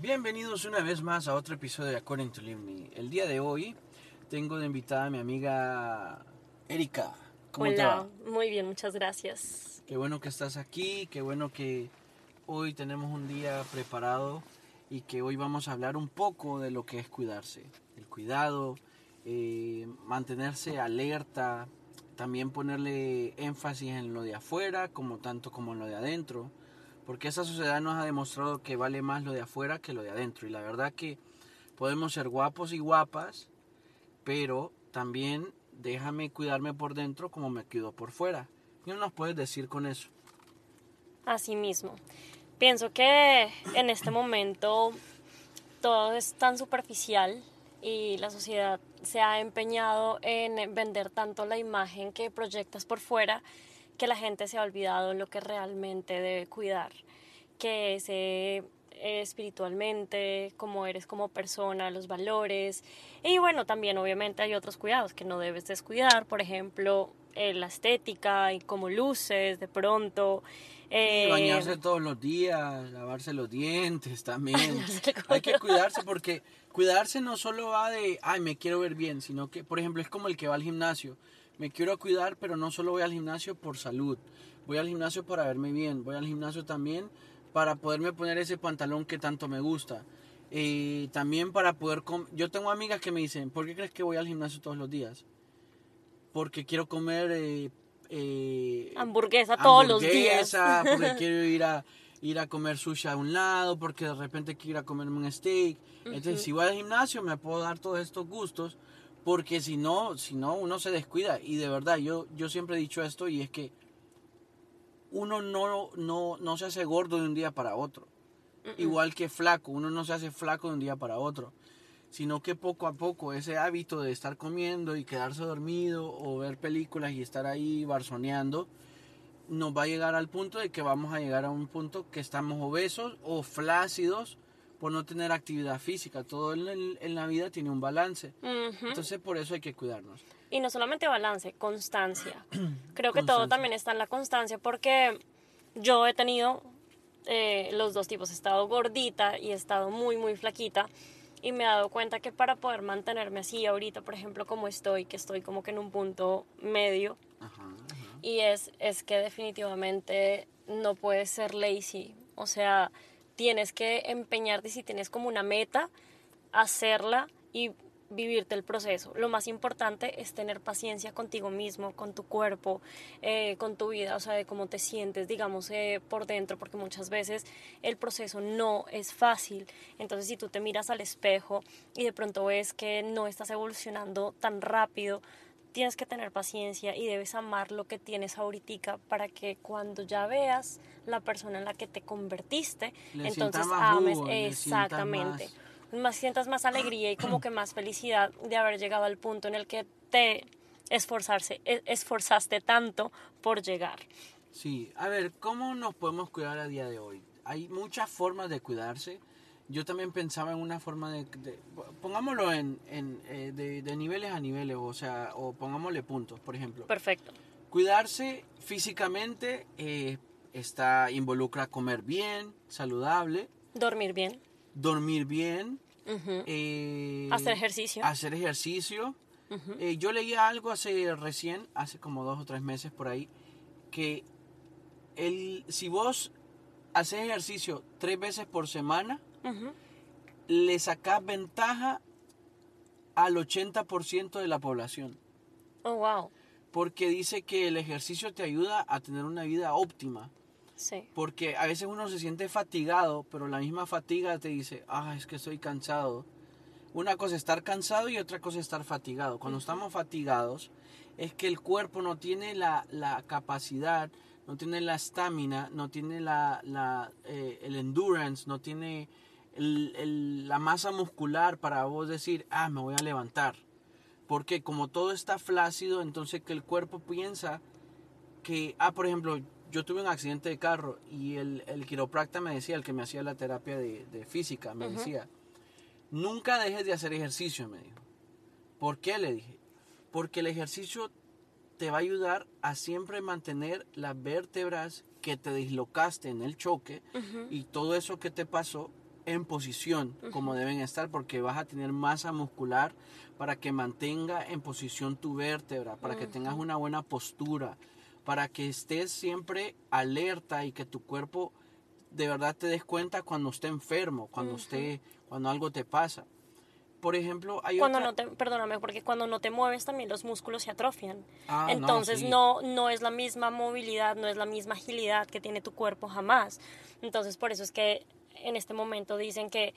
Bienvenidos una vez más a otro episodio de According to Live Me. El día de hoy tengo de invitada a mi amiga Erika. ¿Cómo te Hola, va? muy bien, muchas gracias. Qué bueno que estás aquí, qué bueno que hoy tenemos un día preparado y que hoy vamos a hablar un poco de lo que es cuidarse. El cuidado, eh, mantenerse alerta, también ponerle énfasis en lo de afuera como tanto como en lo de adentro. Porque esa sociedad nos ha demostrado que vale más lo de afuera que lo de adentro. Y la verdad que podemos ser guapos y guapas, pero también déjame cuidarme por dentro como me cuido por fuera. ¿Qué nos puedes decir con eso? Así mismo. Pienso que en este momento todo es tan superficial y la sociedad se ha empeñado en vender tanto la imagen que proyectas por fuera que la gente se ha olvidado lo que realmente debe cuidar, que es eh, espiritualmente, cómo eres como persona, los valores. Y bueno, también obviamente hay otros cuidados que no debes descuidar, por ejemplo, eh, la estética y cómo luces de pronto. eh, Bañarse todos los días, lavarse los dientes también. Hay que cuidarse porque cuidarse no solo va de, ay, me quiero ver bien, sino que, por ejemplo, es como el que va al gimnasio. Me quiero cuidar, pero no solo voy al gimnasio por salud. Voy al gimnasio para verme bien. Voy al gimnasio también para poderme poner ese pantalón que tanto me gusta. Eh, también para poder... Yo tengo amigas que me dicen, ¿por qué crees que voy al gimnasio todos los días? Porque quiero comer... eh, eh, hamburguesa todos los días. porque quiero ir a ir a comer sushi a un lado, porque de repente quiero ir a comerme un steak. Entonces, si voy al gimnasio me puedo dar todos estos gustos, porque si no, si no uno se descuida y de verdad yo yo siempre he dicho esto y es que uno no no no se hace gordo de un día para otro. Igual que flaco, uno no se hace flaco de un día para otro, sino que poco a poco ese hábito de estar comiendo y quedarse dormido o ver películas y estar ahí barzoneando, nos va a llegar al punto de que vamos a llegar a un punto que estamos obesos o flácidos por no tener actividad física. Todo en, en la vida tiene un balance. Ujú. Entonces por eso hay que cuidarnos. Y no solamente balance, constancia. Creo que todo Constancia. también está en la constancia porque yo he tenido eh, los dos tipos. He estado gordita y he estado muy, muy flaquita. Y me he dado cuenta que para poder mantenerme así ahorita, por ejemplo, como estoy, que estoy como que en un punto medio, Ajá, ajá. y es, es que definitivamente no puedes ser lazy. O sea, tienes que empeñarte si tienes como una meta, hacerla y vivirte el proceso. Lo más importante es tener paciencia contigo mismo, con tu cuerpo, eh, con tu vida, o sea, de cómo te sientes, digamos, eh, por dentro, porque muchas veces el proceso no es fácil. Entonces, si tú te miras al espejo y de pronto ves que no estás evolucionando tan rápido, tienes que tener paciencia y debes amar lo que tienes ahorita para que cuando ya veas la persona en la que te convertiste, Le entonces ames jugo, exactamente. más- Más sientas más alegría y como que más felicidad de haber llegado al punto en el que te esforzarse, e- esforzaste tanto por llegar. Sí, a ver, ¿cómo nos podemos cuidar a día de hoy? Hay muchas formas de cuidarse. Yo también pensaba en una forma de... de- pongámoslo en, en, eh, de, de niveles a niveles, o sea, o pongámosle puntos, por ejemplo. Perfecto. Cuidarse físicamente eh, está, involucra comer bien, saludable, Dormir bien. dormir bien, eh, Hacer ejercicio. hacer ejercicio. Eh, yo leí algo hace recién, hace como dos o tres meses por ahí, que el, si vos haces ejercicio tres veces por semana, Ujú. le sacás ventaja al 80% de la población. Oh, wow. Porque dice que el ejercicio te ayuda a tener una vida óptima. Sí. Porque a veces uno se siente fatigado, pero la misma fatiga te dice, ah, es que estoy cansado. Una cosa es estar cansado y otra cosa es estar fatigado. Cuando estamos fatigados, es que el cuerpo no tiene la, la capacidad, no tiene la estamina, no tiene la, la, eh, el endurance, no tiene el- el- la masa muscular para vos decir, ah, me voy a levantar. Porque como todo está flácido, entonces que el cuerpo piensa que, ah, por ejemplo, yo tuve un accidente de carro y el, el quiropracta me decía, el que me hacía la terapia de, de física, me decía, nunca dejes de hacer ejercicio, me dijo. ¿Por qué? Le dije. Porque el ejercicio te va a ayudar a siempre mantener las vértebras que te dislocaste en el choque y todo eso que te pasó en posición como deben estar porque vas a tener masa muscular para que mantenga en posición tu vértebra, para que tengas una buena postura, para que estés siempre alerta y que tu cuerpo de verdad te des cuenta cuando esté enfermo, cuando esté, cuando algo te pasa. Por ejemplo, hay cuando otra- no te, perdóname, porque cuando no te mueves también los músculos se atrofian. Ah, no, Entonces sí. no, no es la misma movilidad, no es la misma agilidad que tiene tu cuerpo jamás. Entonces por eso es que en este momento dicen que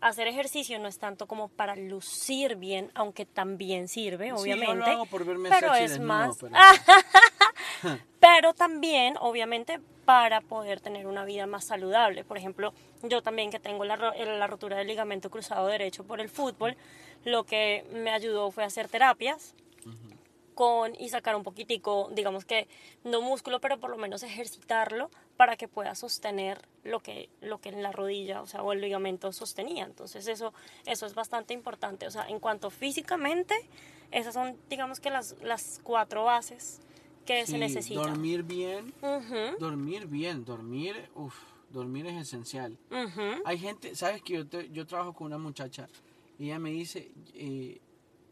hacer ejercicio no es tanto como para lucir bien, aunque también sirve, Sí, yo obviamente. lo hago por verme pero sexy es más, pero- pero también, obviamente, para poder tener una vida más saludable. Por ejemplo, yo también que tengo la, ro- la rotura del ligamento cruzado derecho por el fútbol, lo que me ayudó fue hacer terapias con y sacar un poquitico, digamos que no músculo, pero por lo menos ejercitarlo para que pueda sostener lo que lo que en la rodilla, o sea, o el ligamento sostenía. Entonces, eso eso es bastante importante, o sea, en cuanto físicamente, esas son digamos que las las cuatro bases que se necesitan. Dormir bien, dormir bien, dormir, uff, dormir es esencial. Hay gente, sabes que yo, te- yo trabajo con una muchacha y ella me dice, eh,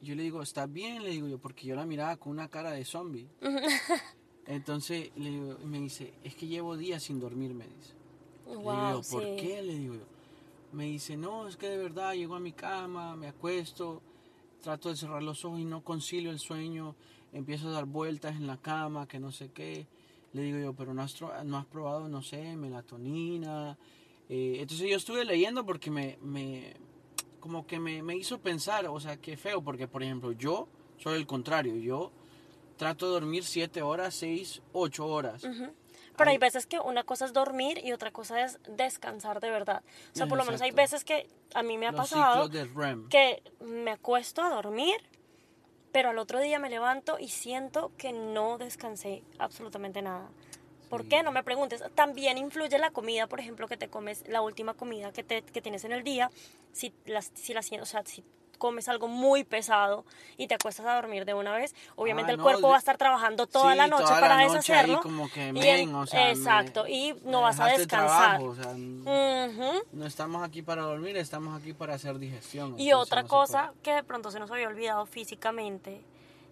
yo le digo, ¿estás bien? Le digo yo, porque yo la miraba con una cara de zombie. Entonces le digo, y me dice, es que llevo días sin dormir, me dice. Le digo Wow, ¿por sí. qué? Le digo yo. Me dice, no, es que de verdad llego a mi cama, me acuesto, trato de cerrar los ojos y no concilio el sueño, empiezo a dar vueltas en la cama, que no sé qué. Le digo yo, pero no has, no has probado, no sé, melatonina. Eh, entonces yo estuve leyendo porque me, me como que me, me hizo pensar, o sea, qué feo, porque por ejemplo yo soy el contrario, yo trato de dormir 7 horas, 6, 8 horas. Pero hay Ay. veces que una cosa es dormir y otra cosa es descansar de verdad. O sea, por lo menos hay veces que a mí me ha Los pasado que me acuesto a dormir, pero al otro día me levanto y siento que no descansé absolutamente nada. ¿Por qué? No me preguntes. También influye la comida, por ejemplo, que te comes, la última comida que, te, que tienes en el día. Si, las, si, la, o sea, si comes algo muy pesado y te acuestas a dormir de una vez, obviamente Ah, el no, cuerpo de- va a estar trabajando toda Sí, la noche toda para la noche deshacerlo. como que, y men, en- o sea, me- exacto, y no me vas a descansar. trabajo, o sea, n- Ujú. no estamos aquí para dormir, estamos aquí para hacer digestión. Y otra cosa que de pronto se nos había olvidado físicamente,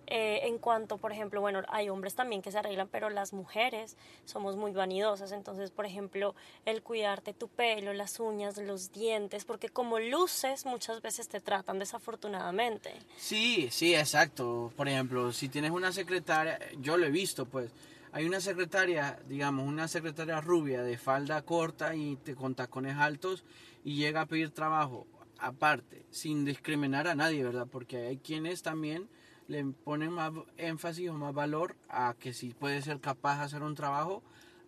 eh, en cuanto, por ejemplo, bueno, hay hombres también que se arreglan, pero las mujeres somos muy vanidosas. Entonces, por ejemplo, el cuidarte tu pelo, las uñas, los dientes, porque como luces muchas veces te tratan desafortunadamente. Sí, sí, exacto. Por ejemplo, si tienes una secretaria, yo lo he visto, pues. Hay una secretaria, digamos, una secretaria rubia de falda corta y te, con tacones altos y llega a pedir trabajo aparte, sin discriminar a nadie, ¿verdad? Porque hay quienes también le ponen más énfasis o más valor a que si puede ser capaz de hacer un trabajo,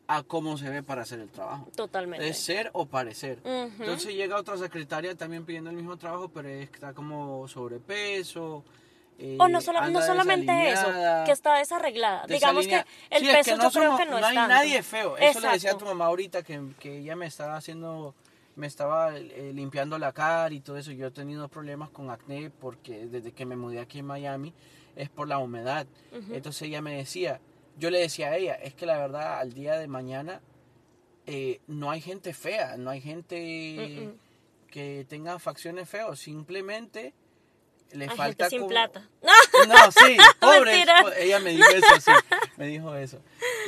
a cómo se ve para hacer el trabajo. Totalmente. Es ser o parecer. Ujú. Entonces llega otra secretaria también pidiendo el mismo trabajo, pero está como sobrepeso. eh, O no, sola- no solamente eso, que está desarreglada. Digamos que el Sí, es peso yo no creo somos- que no, es hay tanto. nadie feo. Eso le decía a Exacto. tu mamá ahorita que, que ella me estaba haciendo, me estaba eh, limpiando la cara y todo eso. Yo he tenido problemas con acné porque desde que me mudé aquí en Miami es por la humedad. Entonces ella me decía, yo le decía a ella, es que la verdad al día de mañana eh, no hay gente fea, no hay gente que tenga facciones feas, simplemente le Hay falta gente sin como- plata. no, sí, pobre. Mentira. Ella me dijo eso, sí. Me dijo eso.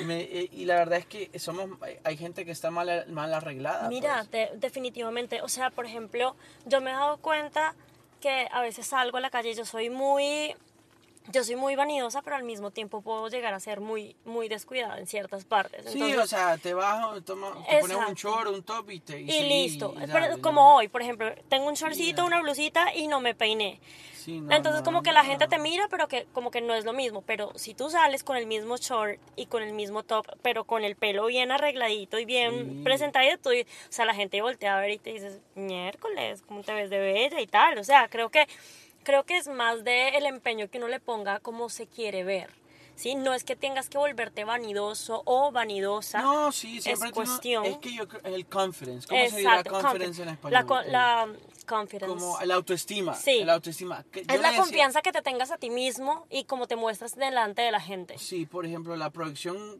Me- eh, y la verdad es que somos, hay gente que está mal, mal arreglada. Mira, pues. de- definitivamente, o sea, por ejemplo, yo me he dado cuenta que a veces salgo a la calle y yo soy muy, yo soy muy vanidosa, pero al mismo tiempo puedo llegar a ser muy, muy descuidada en ciertas partes. Sí, Entonces, o sea, te bajas, toma, te pones un short, un top y te... y sí, listo. y Pero dale, como ¿no? hoy, por ejemplo, tengo un shortcito, una blusita y no me peiné. Sí, no, Entonces no, como que la gente te mira, pero que como que no es lo mismo. Pero si tú sales con el mismo short y con el mismo top, pero con el pelo bien arregladito y bien Sí. presentadito, y- o sea, la gente voltea a ver y te dices, miércoles, ¿cómo te ves de bella y tal? O sea, creo que, creo que es más de el empeño que uno le ponga a cómo se quiere ver. ¿sí? No es que tengas que volverte vanidoso o vanidosa. No, sí, siempre es cuestión. Es que yo creo- el confidence. ¿Cómo se dirá Exacto, confidence en español? La, la confidence. Como la autoestima. Sí. La autoestima. Yo es la decía- confianza que te tengas a ti mismo y cómo te muestras delante de la gente. Sí, por ejemplo, la proyección,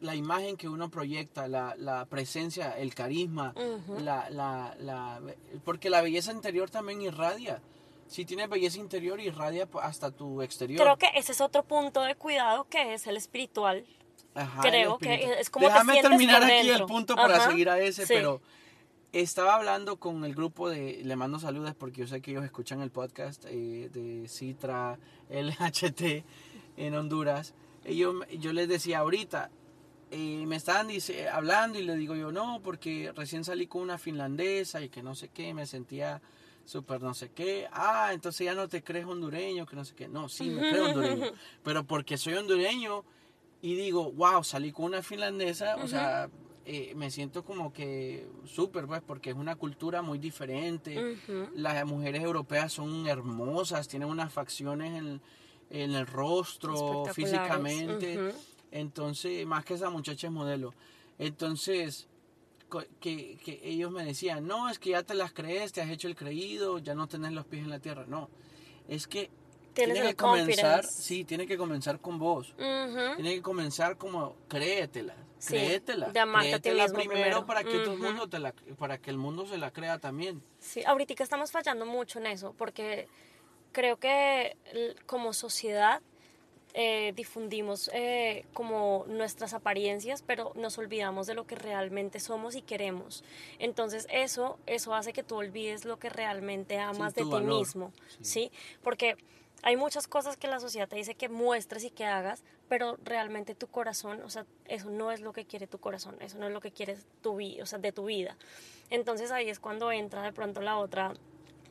la imagen que uno proyecta, la, la presencia, el carisma, la, la, la, porque la belleza interior también irradia. Si tienes belleza interior, irradia p- hasta tu exterior. Creo que ese es otro punto de cuidado que es el espiritual. Ajá, creo el que es como te Déjame sientes terminar aquí dentro. el punto para Ajá, seguir a ese, sí. pero estaba hablando con el grupo de, le mando saludos porque yo sé que ellos escuchan el podcast eh, de Citra LHT en Honduras. Ellos, yo les decía ahorita, eh, me estaban dice, hablando y le digo yo, no, porque recién salí con una finlandesa y que no sé qué, me sentía súper no sé qué. Ah, entonces ya no te crees hondureño, que no sé qué. No, sí, me creo hondureño. Pero porque soy hondureño y digo, wow, salí con una finlandesa, o sea, eh, me siento como que súper, pues, porque es una cultura muy diferente. Las mujeres europeas son hermosas, tienen unas facciones en, en el rostro, físicamente. Entonces, más que esa muchacha es modelo. Entonces, que, que ellos me decían, no, es que ya te las crees, te has hecho el creído, ya no tenés los pies en la tierra. No, es que Tienes tiene que comenzar, confidence. sí, tiene que comenzar con vos. Ujú. Tiene que comenzar como créetela, Sí, créetela, créetela primero, primero. para que todo el mundo te la, para que el mundo se la crea también. Sí, ahorita estamos fallando mucho en eso, porque creo que como sociedad eh, difundimos eh, como nuestras apariencias, pero nos olvidamos de lo que realmente somos y queremos. Entonces eso, eso hace que tú olvides lo que realmente amas de ti valor, mismo, sí. ¿sí? Porque hay muchas cosas que la sociedad te dice que muestres y que hagas, pero realmente tu corazón, o sea, eso no es lo que quiere tu corazón, eso no es lo que quieres tu vida, o sea, de tu vida. Entonces ahí es cuando entra de pronto la otra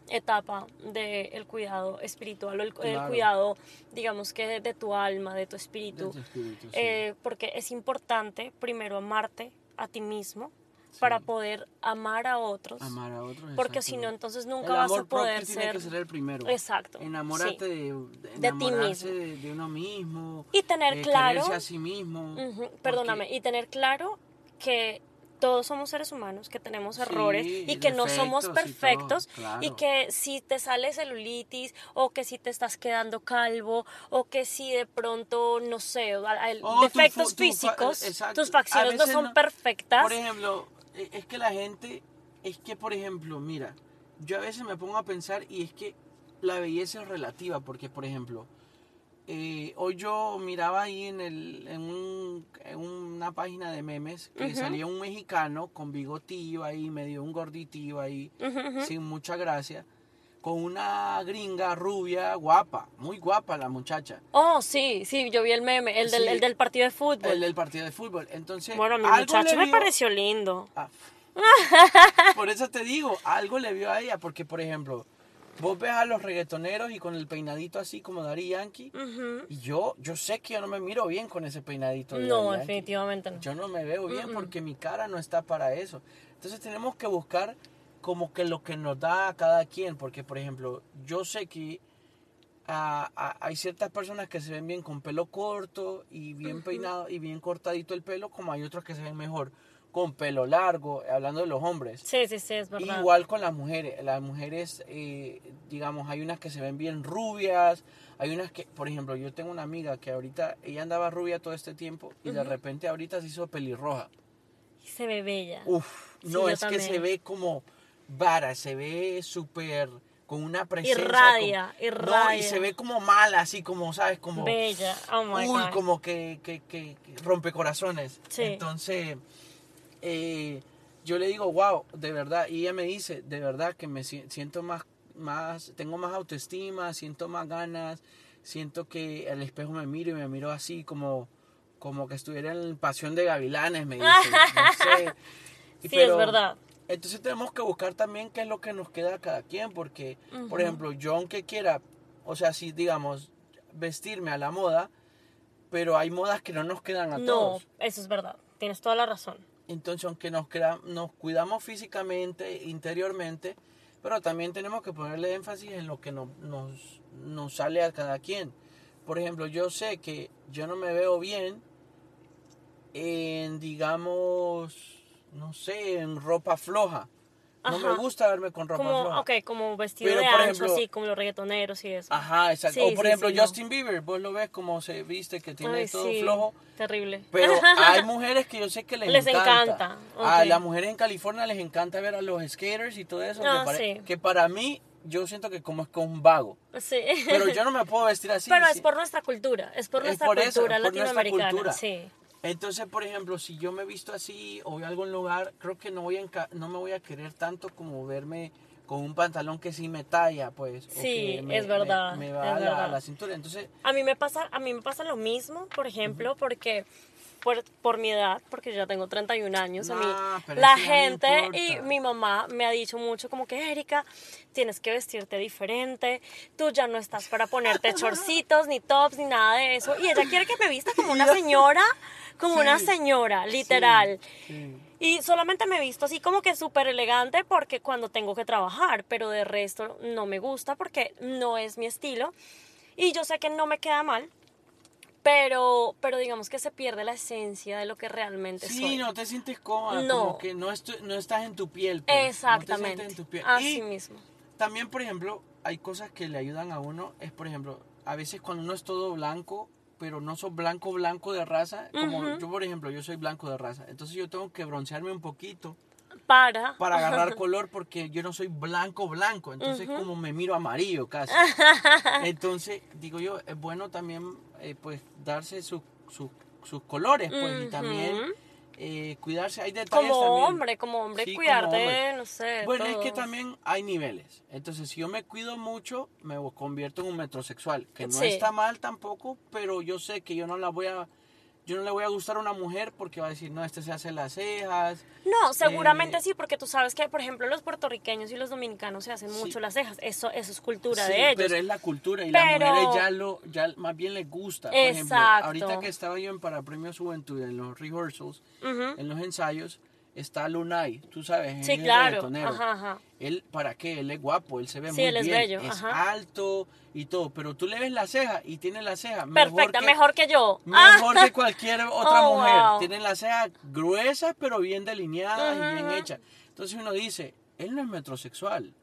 etapa del cuidado espiritual o el, cuidado, digamos que de, de tu alma, de tu espíritu, De tu espíritu, sí. Eh, porque es importante primero amarte a ti mismo para poder amar a otros, Amar a otros. porque si no entonces nunca el vas amor a poder tiene ser... que ser el primero. Exacto, Enamórate sí. de, De ti mismo. De, de uno mismo. Y tener eh, claro- a sí mismo. Perdóname, y tener claro que todos somos seres humanos, que tenemos Sí, errores y que no somos defectos y todo, perfectos y, que si te sale celulitis o que si te estás quedando calvo o que si de pronto, no sé, Oh, defectos tu físicos, exacto. tus facciones no son no- perfectas. Por ejemplo, eh, es que la gente, es que por ejemplo, mira, yo a veces me pongo a pensar y es que la belleza es relativa, porque por ejemplo, eh, hoy yo miraba ahí en, el, en, un- en una página de memes que salía un mexicano con bigotillo ahí, medio un gorditillo ahí, sin mucha gracia, con una gringa rubia, guapa, muy guapa la muchacha. Oh, sí, sí, yo vi el meme, el del, el del partido de fútbol. El del partido de fútbol. Entonces, bueno, mi muchacho me vio- pareció lindo. Ah, por eso te digo, algo le vio a ella, porque por ejemplo, vos ves a los reggaetoneros y con el peinadito así como Dari Yankee, y yo, yo sé que yo no me miro bien con ese peinadito. de No, Daddy Yankee. definitivamente no. Yo no me veo bien porque mi cara no está para eso. Entonces tenemos que buscar como que lo que nos da a cada quien, porque por ejemplo, yo sé que ah, hay ciertas personas que se ven bien con pelo corto y bien peinado y bien cortadito el pelo, como hay otros que se ven mejor con pelo largo, hablando de los hombres. Sí, sí, sí, es verdad. Igual con las mujeres. Las mujeres, eh, digamos, hay unas que se ven bien rubias. Hay unas que, por ejemplo, yo tengo una amiga que ahorita, ella andaba rubia todo este tiempo y de repente ahorita se hizo pelirroja. Se ve bella. Uf, Sí, no, es que también. se ve como vara, se ve súper con una presencia. Irradia, irradia. No, y se ve como mala, así como, ¿sabes? Como, Bella. Oh my uy, God. como que, que, que, que rompe corazones. Sí. Entonces, eh, yo le digo, wow, de verdad. Y ella me dice, de verdad que me si- siento más, más, tengo más autoestima, siento más ganas, siento que al espejo me miro y me miro así como, como que estuviera en Pasión de Gavilanes, me dice. no sé. Y Sí, pero- es verdad. entonces tenemos que buscar también qué es lo que nos queda a cada quien, porque, por ejemplo, yo aunque quiera, o sea, si digamos, vestirme a la moda, pero hay modas que no nos quedan a No, todos. eso es verdad. Tienes toda la razón. Entonces, aunque nos, nos cuidamos físicamente, interiormente, pero también tenemos que ponerle énfasis en lo que no- nos, nos sale a cada quien. por ejemplo, yo sé que yo no me veo bien en, digamos, no sé, en ropa floja. No me gusta verme con ropa Como, floja. ok, como vestido Pero, de ancho, ejemplo- así, como los reggaetoneros y eso. Ajá, exacto. Sí, o por sí, ejemplo, sí, no. Justin Bieber, vos lo ves como se viste, que tiene Ay, todo flojo. Terrible. Pero hay mujeres que yo sé que les, Les encanta. encanta, A las mujeres en California les encanta ver a los skaters y todo eso. Ah, que, pare- sí. que para mí, yo siento que como es con un vago. Sí. Pero yo no me puedo vestir así. Pero sí. es por nuestra cultura, es por Es nuestra eso, cultura es por nuestra latinoamericana. cultura. Sí. Entonces, por ejemplo, si yo me he visto así o voy a algún lugar, creo que no, voy a no me voy a querer tanto como verme con un pantalón que sí me talla, pues. o Sí, que me- es verdad, Me, me va a, la, a la cintura. Entonces, A mí me pasa, a mí me pasa lo mismo, por ejemplo, porque por, por mi edad, porque yo ya tengo 31 años, a mí la ya no gente y mi mamá me ha dicho mucho como que Erika, tienes que vestirte diferente, tú ya no estás para ponerte chorcitos, ni tops, ni nada de eso, y ella quiere que me vista como una señora, como una señora, literal. sí. Y solamente me he visto así como que súper elegante porque cuando tengo que trabajar, pero de resto no me gusta porque no es mi estilo. Y yo sé que no me queda mal, pero, pero digamos que se pierde la esencia de lo que realmente Sí, soy. no te sientes cómoda, No. como que no, no estás en tu piel. pues, no te Exactamente. en tu piel. Así Y mismo. también, por ejemplo, hay cosas que le ayudan a uno. Es, por ejemplo, a veces cuando uno es todo blanco, pero no sos blanco, blanco de raza. Como yo, por ejemplo, yo soy blanco de raza. Entonces yo tengo que broncearme un poquito Para. para agarrar color porque yo no soy blanco, blanco. Entonces como me miro amarillo casi. Entonces, digo yo, es bueno también, eh, pues, darse su- su- sus colores, pues, y también eh, cuidarse. Hay detalles Como también. hombre, como hombre, Sí, como cuidarte, hombre. no sé. Bueno, es que también hay niveles. Entonces, si yo me cuido mucho, me convierto en un metrosexual. Que no Sí. está mal tampoco, pero yo sé que yo no la voy a... Yo no le voy a gustar a una mujer porque va a decir, no, este se hace las cejas. No, seguramente Eh, sí, porque tú sabes que, por ejemplo, los puertorriqueños y los dominicanos se hacen Sí. mucho las cejas. Eso, eso es cultura Sí, de ellos. pero es la cultura y Pero- las mujeres ya lo, ya más bien les gusta. Por ejemplo, Exacto. ahorita que estaba yo en para Premios Juventud en los rehearsals, en los ensayos, está Lunay, tú sabes, Sí, es claro. Ajá, ajá. Él, ¿para qué? Él es guapo, él se ve Sí, muy él es bien. bello, Es ajá. alto y todo, pero tú le ves la ceja y tiene la ceja mejor Perfecta, que, mejor que yo. mejor Ah. que cualquier otra Oh, mujer. wow. Tiene las cejas gruesas, pero bien delineadas y bien Ujú. hechas. Entonces uno dice, él no es metrosexual.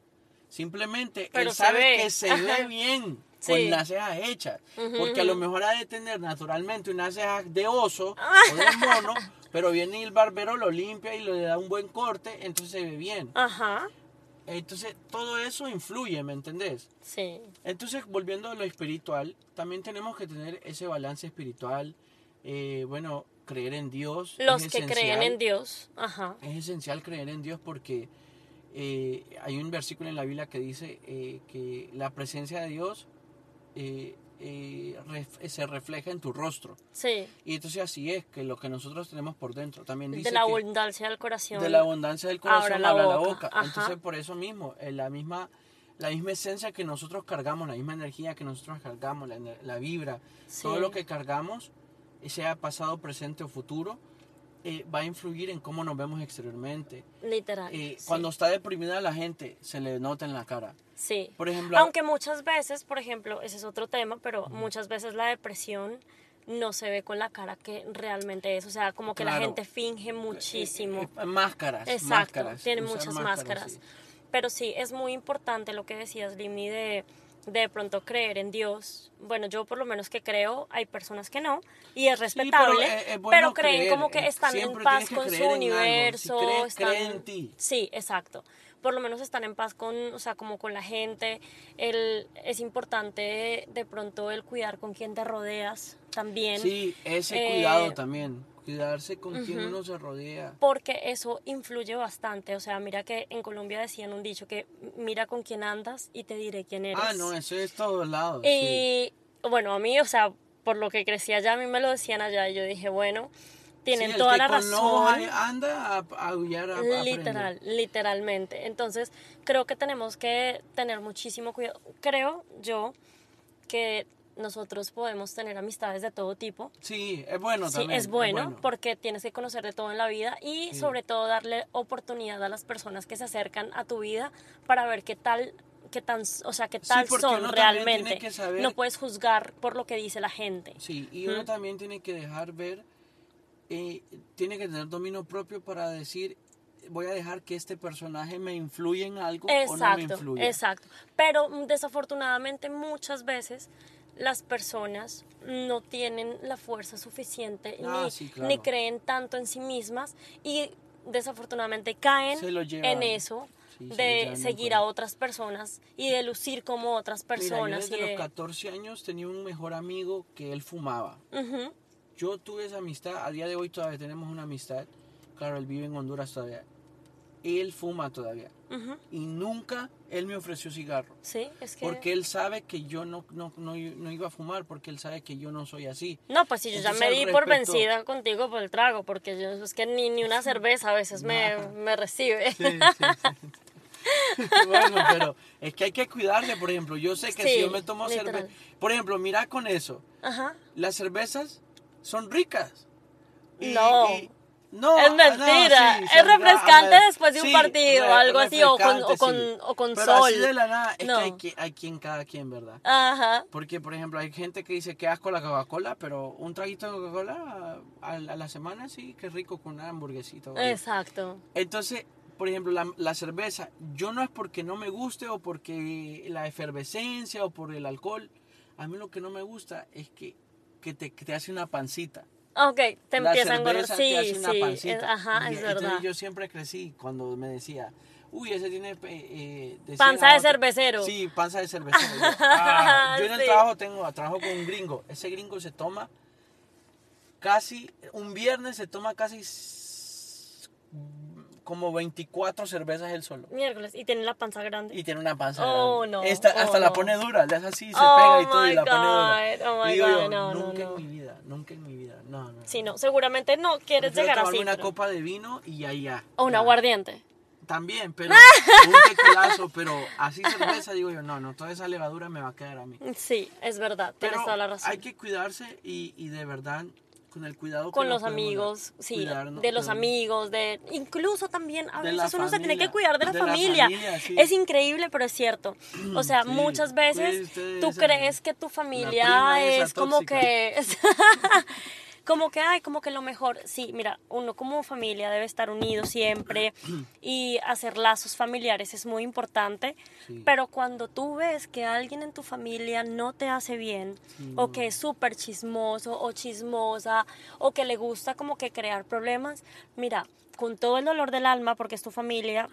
Simplemente Pero él sabe ve. que se ve bien Sí. con las cejas hechas. Porque a lo mejor ha de tener naturalmente unas cejas de oso o de mono, pero viene el barbero, lo limpia y le da un buen corte, entonces se ve bien. Ajá. Entonces, todo eso influye, ¿me entendés? Sí. Entonces, volviendo a lo espiritual, también tenemos que tener ese balance espiritual. eh, bueno, creer en Dios. Los es que creen esencial. en Dios. Ajá. Es esencial creer en Dios porque eh, hay un versículo en la Biblia que dice eh, que la presencia de Dios eh, eh, ref- se refleja en tu rostro. Sí. Y entonces así es, que lo que nosotros tenemos por dentro también dice De la que- abundancia del corazón. de la abundancia del corazón habla la la boca. boca. Ajá. Entonces, por eso mismo, eh, la misma, la misma esencia que nosotros cargamos, la misma energía que nosotros cargamos, la, la vibra, Sí. todo lo que cargamos, eh, sea pasado, presente o futuro, eh, va a influir en cómo nos vemos exteriormente. Literal. Sí. Cuando está deprimida la gente, se le nota en la cara. Sí. Por ejemplo, Aunque muchas veces, por ejemplo, ese es otro tema, pero muchas veces la depresión no se ve con la cara que realmente es. O sea, como que la gente finge muchísimo. eh, eh, máscaras. Exacto, máscaras, tiene muchas máscaras. sí. Pero sí, es muy importante lo que decías, Limni, de de pronto creer en Dios. Bueno, yo por lo menos que creo, hay personas que no, y es Sí, respetable, pero, eh, es pero, creen creer, como que eh, están en paz con su. Si universo, están cree en ti. Sí, exacto. Por lo menos están en paz con, o sea, como con la gente. El, es importante de pronto el cuidar con quien te rodeas también. Sí, ese Eh, cuidado también. Cuidarse con quien uno se rodea. porque eso influye bastante. O sea, mira que en Colombia decían un dicho que mira con quién andas y te diré quién eres. Ah, no, eso es todos lados. sí. Y bueno, a mí, o sea, por lo que crecí allá, a mí me lo decían allá y yo dije, bueno, tienen Sí, toda la razón. anda a, aullar, a, a aprender. Literal, literalmente. Entonces, creo que tenemos que tener muchísimo cuidado. Creo yo que nosotros podemos tener amistades de todo tipo. Sí, es bueno Sí, también. es bueno, porque tienes que conocer de todo en la vida y Sí. sobre todo darle oportunidad a las personas que se acercan a tu vida para ver qué tal qué tan, o sea, qué tal son realmente. que saber- No puedes juzgar por lo que dice la gente. Sí, y uno también tiene que dejar ver, eh, tiene que tener dominio propio para decir, voy a dejar que este personaje me influya en algo o no me Exacto, influya. exacto. Pero mm, desafortunadamente muchas veces las personas no tienen la fuerza suficiente Ah, ni, sí, claro. ni creen tanto en sí mismas y desafortunadamente caen en eso Sí, de seguir a otras personas y de lucir como otras Mira, yo personas. desde y los de- 14 años tenía un mejor amigo que él fumaba. Yo tuve esa amistad, a día de hoy todavía tenemos una amistad. Claro, él vive en Honduras todavía. Él fuma todavía. Y nunca él me ofreció cigarro. Sí, es que... Porque él sabe que yo no, no, no, no iba a fumar, porque él sabe que yo no soy así. No, pues si yo ya Entonces, me al di por vencida contigo por el trago, porque yo es que ni, ni una cerveza a veces me, me recibe. Sí, sí, sí. bueno, pero es que hay que cuidarse, por ejemplo. Yo sé que si yo me tomo cerveza. Por ejemplo, mira con eso. Ajá. Las cervezas son ricas. No. No, Es mentira. sí, Es refrescante después de un sí, partido, re- algo así, o con- o con- sí. o con Pero así sol. de la nada, es No. que hay, quien cada quien, ¿verdad? Ajá. Porque, por ejemplo, hay gente que dice que asco la Coca-Cola, pero un traguito de Coca-Cola a, a la semana sí, que rico con una hamburguesita. o. Exacto. Entonces, por ejemplo, la, la cerveza, yo no es porque no me guste o porque la efervescencia o por el alcohol. A mí lo que no me gusta es que, que, te, que te hace una pancita. Ok, te empiezan con... cerveza Sí, te hace una sí. pancita. es- ajá, Y es entonces verdad. yo siempre crecí cuando me decía, uy, ese tiene... eh, eh, decía Panza de cervecero. Sí, panza de cervecero. Yo, ah, yo en el Sí. trabajo tengo, trabajo con un gringo. Ese gringo se toma casi, un viernes se toma casi como 24 cervezas él solo. Miércoles, y tiene la panza grande. Y tiene una panza Oh, grande. no, Esta- oh, hasta la pone dura, le hace así, se Oh, pega y todo y la pone dura. Oh, my y digo God, yo, no, no, nunca en mi vida, nunca en mi vida, no, no. Sí, no, seguramente no quieres Prefiero llegar así. una pero- copa de vino y ya, ya. O un aguardiente. También, pero un tequilazo, pero así cerveza, digo yo, no, no, toda esa levadura me va a quedar a mí. Sí, es verdad, Pero tienes toda la razón. hay que cuidarse y, y de verdad, con el cuidado con los amigos, sí, cuidarnos, de los amigos, de incluso también a veces uno se tiene que cuidar de la de la familia. sí. Es increíble, pero es cierto. O sea, Sí, muchas veces tú esa- crees que tu familia es como tóxica. que como que ay, como que lo mejor. Sí, mira, uno como familia debe estar unido siempre y hacer lazos familiares es muy importante, Sí. pero cuando tú ves que alguien en tu familia no te hace bien o que es súper chismoso o chismosa o que le gusta como que crear problemas, mira, con todo el dolor del alma porque es tu familia,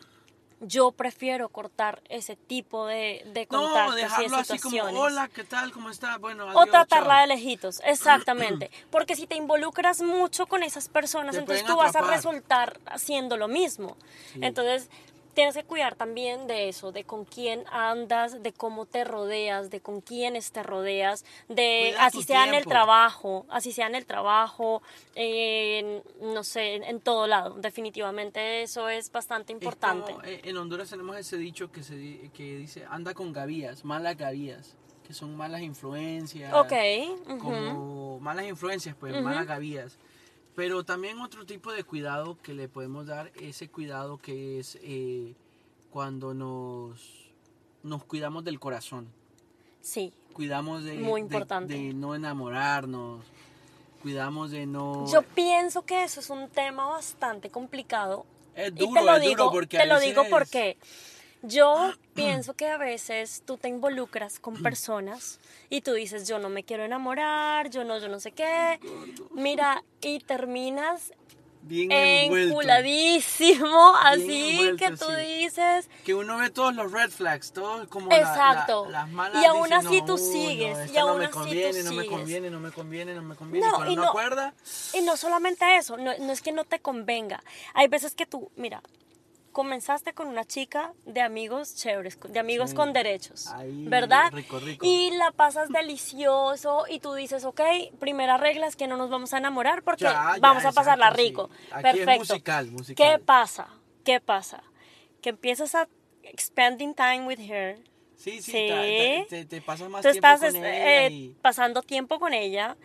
yo prefiero cortar ese tipo de, de No, contactos y de dejarlo así como, situaciones. hola, ¿qué tal? ¿Cómo está? Bueno, O tratarla chao". de lejitos, exactamente. Porque si te involucras mucho con esas personas, Te entonces tú vas a resultar haciendo lo mismo. Sí. Entonces, tienes que cuidar también de eso, de con quién andas, de cómo te rodeas, de con quiénes te rodeas, de Cuida así sea en el trabajo, así sea en el trabajo, en, no sé, en, en todo lado. Definitivamente eso es bastante Es importante. como, eh, en Honduras tenemos ese dicho que, se, que dice, anda con gavías, malas gavías, que son malas influencias. ok. como malas influencias, pues malas gavías. Pero también otro tipo de cuidado que le podemos dar, ese cuidado que es eh, cuando nos, nos cuidamos del corazón, Sí. cuidamos de, Muy importante. de no enamorarnos, cuidamos de no... Yo pienso que eso es un tema bastante complicado. es y duro, te lo es digo, duro porque te a lo digo porque yo pienso que a veces tú te involucras con personas y tú dices, yo no me quiero enamorar, yo no, yo no sé qué. Mira, y terminas Bien enculadísimo, así envuelto, que tú sí. dices, Que uno ve todos los red flags, todos como la- la- Exacto. las malas Y aún dicen, así "No, tú no, sigues, y esta no aún me así tú conviene, no me sigues". conviene, no me conviene, no me conviene. No, y y no no- acuerda, Y no solamente eso, no, no es que no te convenga. Hay veces que tú, mira, comenzaste con una chica de amigos chéveres, de amigos Sí. con derechos, ¿verdad? rico, rico. Y la pasas delicioso y tú dices, ok, primera regla es que no nos vamos a enamorar porque Ya, ya, vamos a pasarla exacto, sí. rico. Es Perfecto. musical, musical. ¿Qué pasa? ¿Qué pasa? Que empiezas a spending time with her. Sí, sí, Sí. ta- te, te pasas más Tú tiempo estás con es- ella eh, y- pasando tiempo con ella,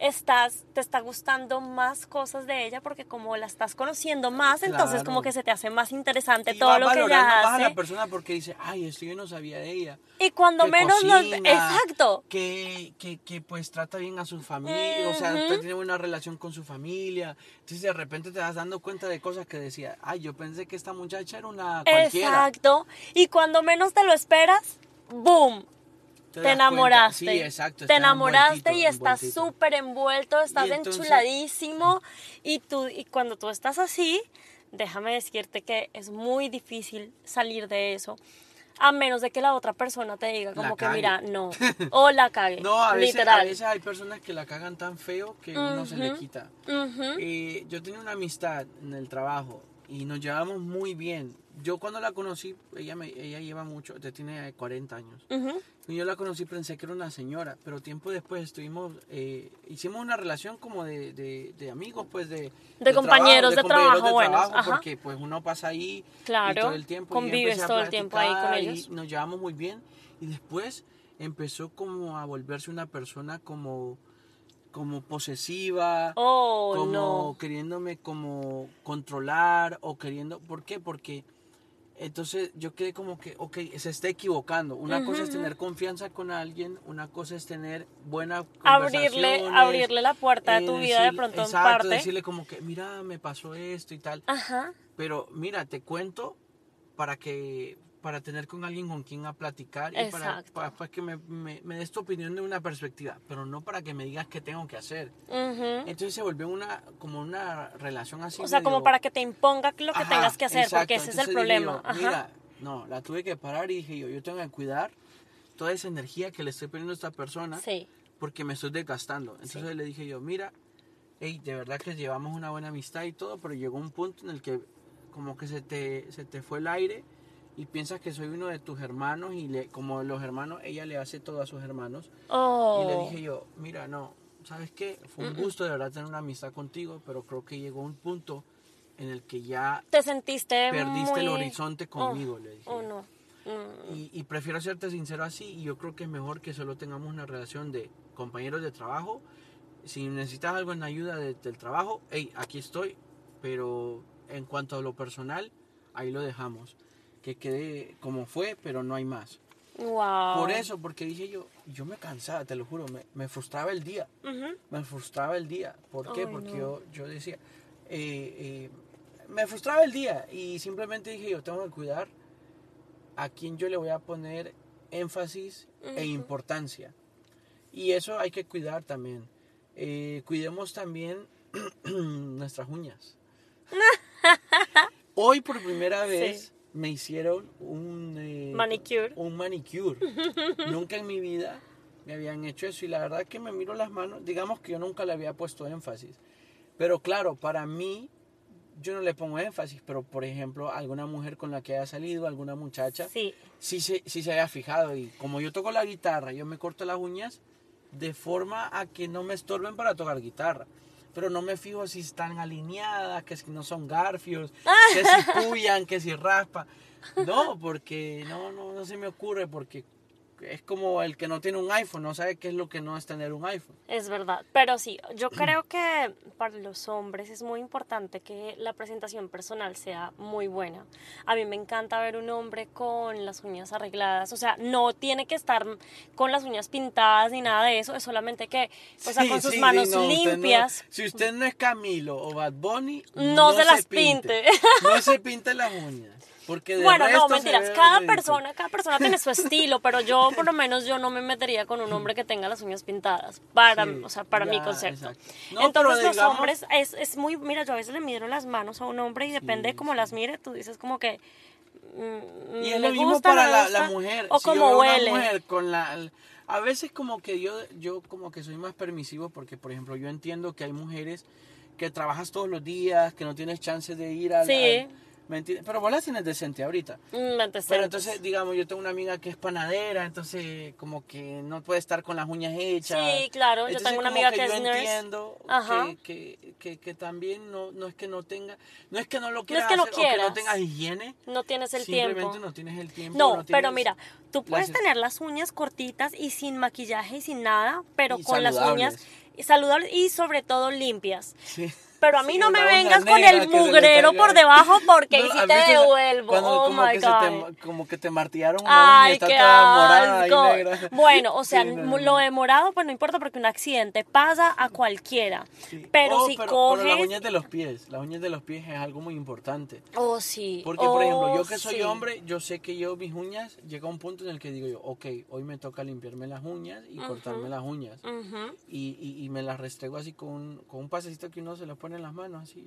estás, te está gustando más cosas de ella porque como la estás conociendo más, entonces como que se te hace más interesante Y todo lo que ella más a la hace. persona porque dice, ay, esto yo no sabía de ella. Y cuando que menos lo... cocina, Exacto. Que, que, que pues trata bien a su familia, o sea, Ujú. tiene una relación con su familia. Entonces de repente te vas dando cuenta de cosas que decía, ay, yo pensé que esta muchacha era una cualquiera. Exacto. Y cuando menos te lo esperas, ¡boom! Te enamoraste. Sí, exacto, Te enamoraste y estás súper envuelto, estás entonces- enchuladísimo. Y, tú, y cuando tú estás así, déjame decirte que es muy difícil salir de eso. A menos de que la otra persona te diga como que mira, no. O la cague. No, a veces, a literal. veces hay personas que la cagan tan feo que uno se le quita. Eh, yo tenía una amistad en el trabajo y nos llevamos muy bien. Yo cuando la conocí, ella, me, ella lleva mucho, ya tiene 40 años. Ujú. Y yo la conocí, pensé que era una señora, pero tiempo después estuvimos, eh, hicimos una relación como de, de, de amigos, pues de... De compañeros de trabajo, buenos, trabajo, ajá. Porque pues uno pasa ahí y Claro, todo el tiempo. y convives todo el tiempo ahí con platicar y ellos. nos llevamos muy bien. Y después empezó como a volverse una persona como, como posesiva Oh, como no. queriéndome como controlar o queriendo, ¿por qué? Porque entonces yo quedé como que, ok, se está equivocando. Una cosa es tener confianza con alguien, una cosa es tener buena Abrirle, abrirle la puerta de eh, tu vida de pronto en exacto, parte. decirle como que, mira, me pasó esto y tal. Ajá. Pero mira, te cuento para que para tener con alguien con quien a platicar y para, para, para que me, me, me des tu opinión de una perspectiva, pero no para que me digas qué tengo que hacer. Entonces se volvió una como una relación así. O sea, como para que te imponga lo que Ajá, tengas que hacer, porque ese es el problema. yo, Ajá. Mira, no, la tuve que parar y dije yo, yo tengo que cuidar toda esa energía que le estoy poniendo a esta persona Sí. porque me estoy desgastando. Entonces le dije yo, mira, hey, de verdad que llevamos una buena amistad y todo, pero llegó un punto en el que como que se te, se te fue el aire y piensas que soy uno de tus hermanos y le, como los hermanos, ella le hace todo a sus hermanos. Oh. Y le dije yo, mira, no, ¿sabes qué? Fue un gusto de verdad tener una amistad contigo, pero creo que llegó un punto en el que ya Te sentiste perdiste el muy- horizonte conmigo, le dije. Oh, no. Mm, Y, y prefiero serte sincero así y yo creo que es mejor que solo tengamos una relación de compañeros de trabajo. Si necesitas algo en ayuda de- del trabajo, hey, aquí estoy, pero en cuanto a lo personal, ahí lo dejamos. Que quede como fue, pero no hay más. Wow. Por eso, porque dije yo, yo me cansaba, te lo juro, me, me frustraba el día me frustraba el día. ¿Por qué? Porque no. yo, yo decía, eh, eh, me frustraba el día y simplemente dije, yo tengo que cuidar a quien yo le voy a poner énfasis e importancia. Y eso hay que cuidar también. Eh, cuidemos también nuestras uñas. Hoy por primera vez me hicieron un, eh, Manicure. un manicure. nunca en mi vida me habían hecho eso y la verdad que me miro las manos, digamos que yo nunca le había puesto énfasis. Pero claro, para mí yo no le pongo énfasis, pero por ejemplo, alguna mujer con la que haya salido, alguna muchacha, Sí. sí se, sí se haya fijado y como yo toco la guitarra, yo me corto las uñas de forma a que no me estorben para tocar guitarra. Pero no me fijo si están alineadas, que si no son garfios, que si puyan, que si raspa. No, porque no, no, no se me ocurre, porque es como el que no tiene un iPhone, no sabe qué es lo que no es tener un iPhone. Es verdad, pero sí, yo creo que para los hombres es muy importante que la presentación personal sea muy buena. A mí me encanta ver un hombre con las uñas arregladas, o sea, no tiene que estar con las uñas pintadas ni nada de eso, es solamente que, o sea, Sí, con sus sí, sí, manos no, usted no- limpias. si usted no es Camilo o Bad Bunny, No se las pinte. No se pinte las uñas. Porque de Bueno, no, mentiras, cada persona, cada persona tiene su estilo, pero yo por lo menos yo no me metería con un hombre que tenga las uñas pintadas, para, Sí, o sea, para mi ya, concepto. exacto. No, Entonces los digamos- hombres, es, es muy, mira, yo a veces le miro las manos a un hombre y depende de cómo las mire, tú dices como que... mm, Y es ¿le lo mismo gusta, para la, la mujer. O Si como huele. mujer con la... A veces como que yo, yo como que soy más permisivo porque, por ejemplo, yo entiendo que hay mujeres que trabajas todos los días, que no tienes chance de ir al... Sí. al- ¿me entiendes? Pero vos las tienes decente ahorita. Mm, Pero entonces, digamos, yo tengo una amiga que es panadera, entonces como que no puede estar con las uñas hechas. Sí, claro, yo tengo una amiga que yo es nurse. entiendo Ajá. que, que, que, que también no, no es que no tenga, no es que no lo quieras es que no hacer, o que no tengas higiene. no tienes el simplemente tiempo. no tienes el tiempo. No, pero mira, tú puedes las- tener las uñas cortitas y sin maquillaje y sin nada, pero Y con las uñas saludables y sobre todo limpias. Sí. Pero a mí Sí, no me vengas con el mugrero por debajo porque ahí No, sí ¿has te devuelvo. cuando oh como my que God. te, como que te martillaron una Ay, qué toda morada y negra. Bueno, o sea, Sí, no, lo de morado pues no importa porque un accidente pasa a cualquiera. Sí. Pero Oh, si pero- coges... pero las uñas de los pies, las uñas de los pies es algo muy importante. Oh, sí. Porque, por ejemplo, Oh, yo que soy sí. hombre, yo sé que yo mis uñas, llega un punto en el que digo yo, ok, hoy me toca limpiarme las uñas y cortarme las uñas. Ujú. Y, y, y me las restrego así con un, con un pasecito que uno se le pone en las manos, así.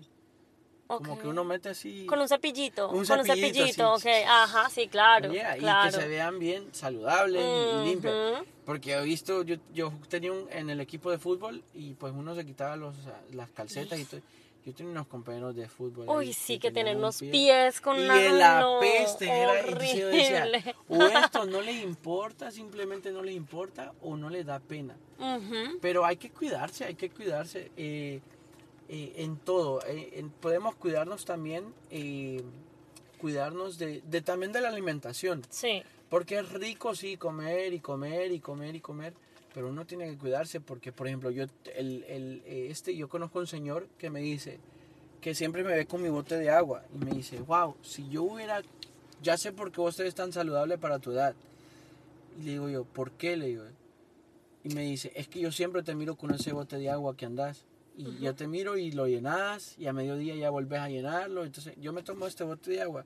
Como Ok. que uno mete así. Con un cepillito. Un con un cepillito, cepillito, sí. ok. Ajá, sí, claro. Yeah, claro. Y que se vean bien saludables y- y limpias. Ujú. Porque he visto, yo, yo tenía un, en el equipo de fútbol y pues uno se quitaba los, las calcetas y todo. Yo tenía unos compañeros de fútbol. ahí Uy, sí, que un unos pie. pies con y una... el no, apeste era entonces yo decía, horrible. o esto no les importa, simplemente no les importa o no les da pena. Ujú. Pero hay que cuidarse, hay que cuidarse eh, eh, en todo. eh, en- podemos cuidarnos también, eh, cuidarnos de, de también de la alimentación. Sí. Porque es rico, sí, comer y comer y comer y comer, pero uno tiene que cuidarse porque, por ejemplo, yo, el, el, este, yo conozco un señor que me dice que siempre me ve con mi bote de agua y me dice, wow, si yo hubiera, ya sé por qué vos eres tan saludable para tu edad. Y le digo yo, ¿por qué? Le digo. Y me dice, es que yo siempre te miro con ese bote de agua que andás. Y ya te miro y lo llenas y a mediodía ya volvés a llenarlo. Entonces yo me tomo este bote de agua.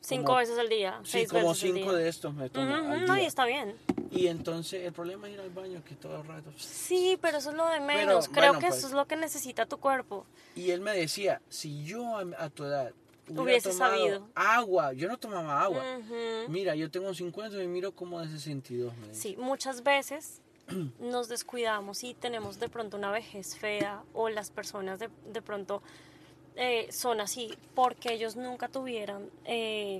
Cinco Como- veces al día. Sí, seis como veces al cinco día. de estos me tomo Ujú, al No, y día. está bien. Y entonces el problema es ir al baño, que todo el rato. Sí, pero eso es lo de menos. Creo bueno, que pues. eso es lo que necesita tu cuerpo. Y él me decía, si yo a, a tu edad Hubiese tomado sabido. agua, yo no tomaba agua. Ujú. Mira, yo tengo 50 y me miro como de 62. Me. Sí, muchas veces nos descuidamos y tenemos de pronto una vejez fea o las personas de, de pronto eh, son así porque ellos nunca tuvieran eh,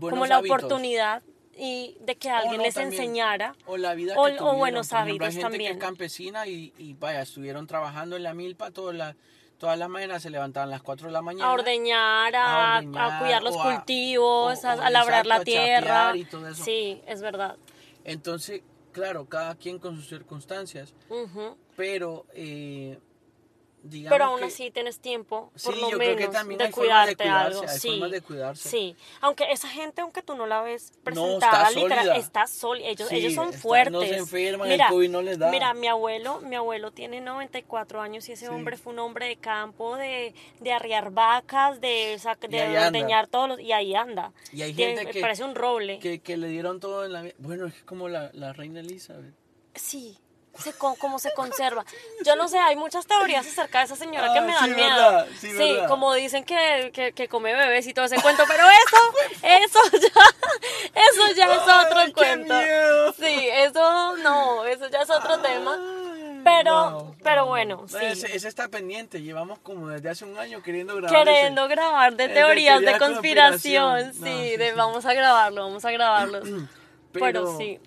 como la hábitos. oportunidad y de que alguien no, les también. enseñara. O la vida O- que o tuvieron. buenos Por ejemplo, hábitos hay gente que también. es campesina y, y vaya, estuvieron trabajando en la milpa todas las todas las mañanas, se levantaban a las 4 de la mañana. A ordeñar, a, A a ordeñar, cuidar los cultivos, a, labrar la tierra. y todo eso. Sí, es verdad. Entonces, claro, cada quien con sus circunstancias, pero eh, digamos Pero aún que- así tienes tiempo, Sí, por lo yo creo menos, que también de hay formas de cuidarte cuidarse, algo. hay sí, formas de cuidarse. Sí, aunque esa gente, aunque tú no la ves No, presentada, está literal, sólida. está sólida. Ellos, Sí, ellos son está- fuertes. no se enferman, el mira, COVID no les da. Mira, mi abuelo, mi abuelo tiene 94 años y ese hombre fue un hombre de campo, de, de arriar vacas, de, de ordeñar todos los... Y ahí anda. Y hay gente que, Parece un roble. que, que le dieron todo en la vida. Bueno, es como la, la reina Elizabeth. Sí, se, cómo se conserva. Yo no sé, hay muchas teorías acerca de esa señora que Ah, me sí, dan miedo. verdad, sí, verdad. como dicen que, que, que come bebés y todo ese cuento, pero eso, eso ya, eso ya es otro Ay, cuento. miedo. Sí, eso no, eso ya es otro tema. Pero- wow, pero wow. bueno, sí. Ese, ese está pendiente. Llevamos como desde hace un año queriendo grabar. Queriendo ese. grabar de teorías de teoría de conspiración, conspiración. sí, No, sí, de sí. vamos a grabarlo, vamos a grabarlo. Pero, Pero, sí,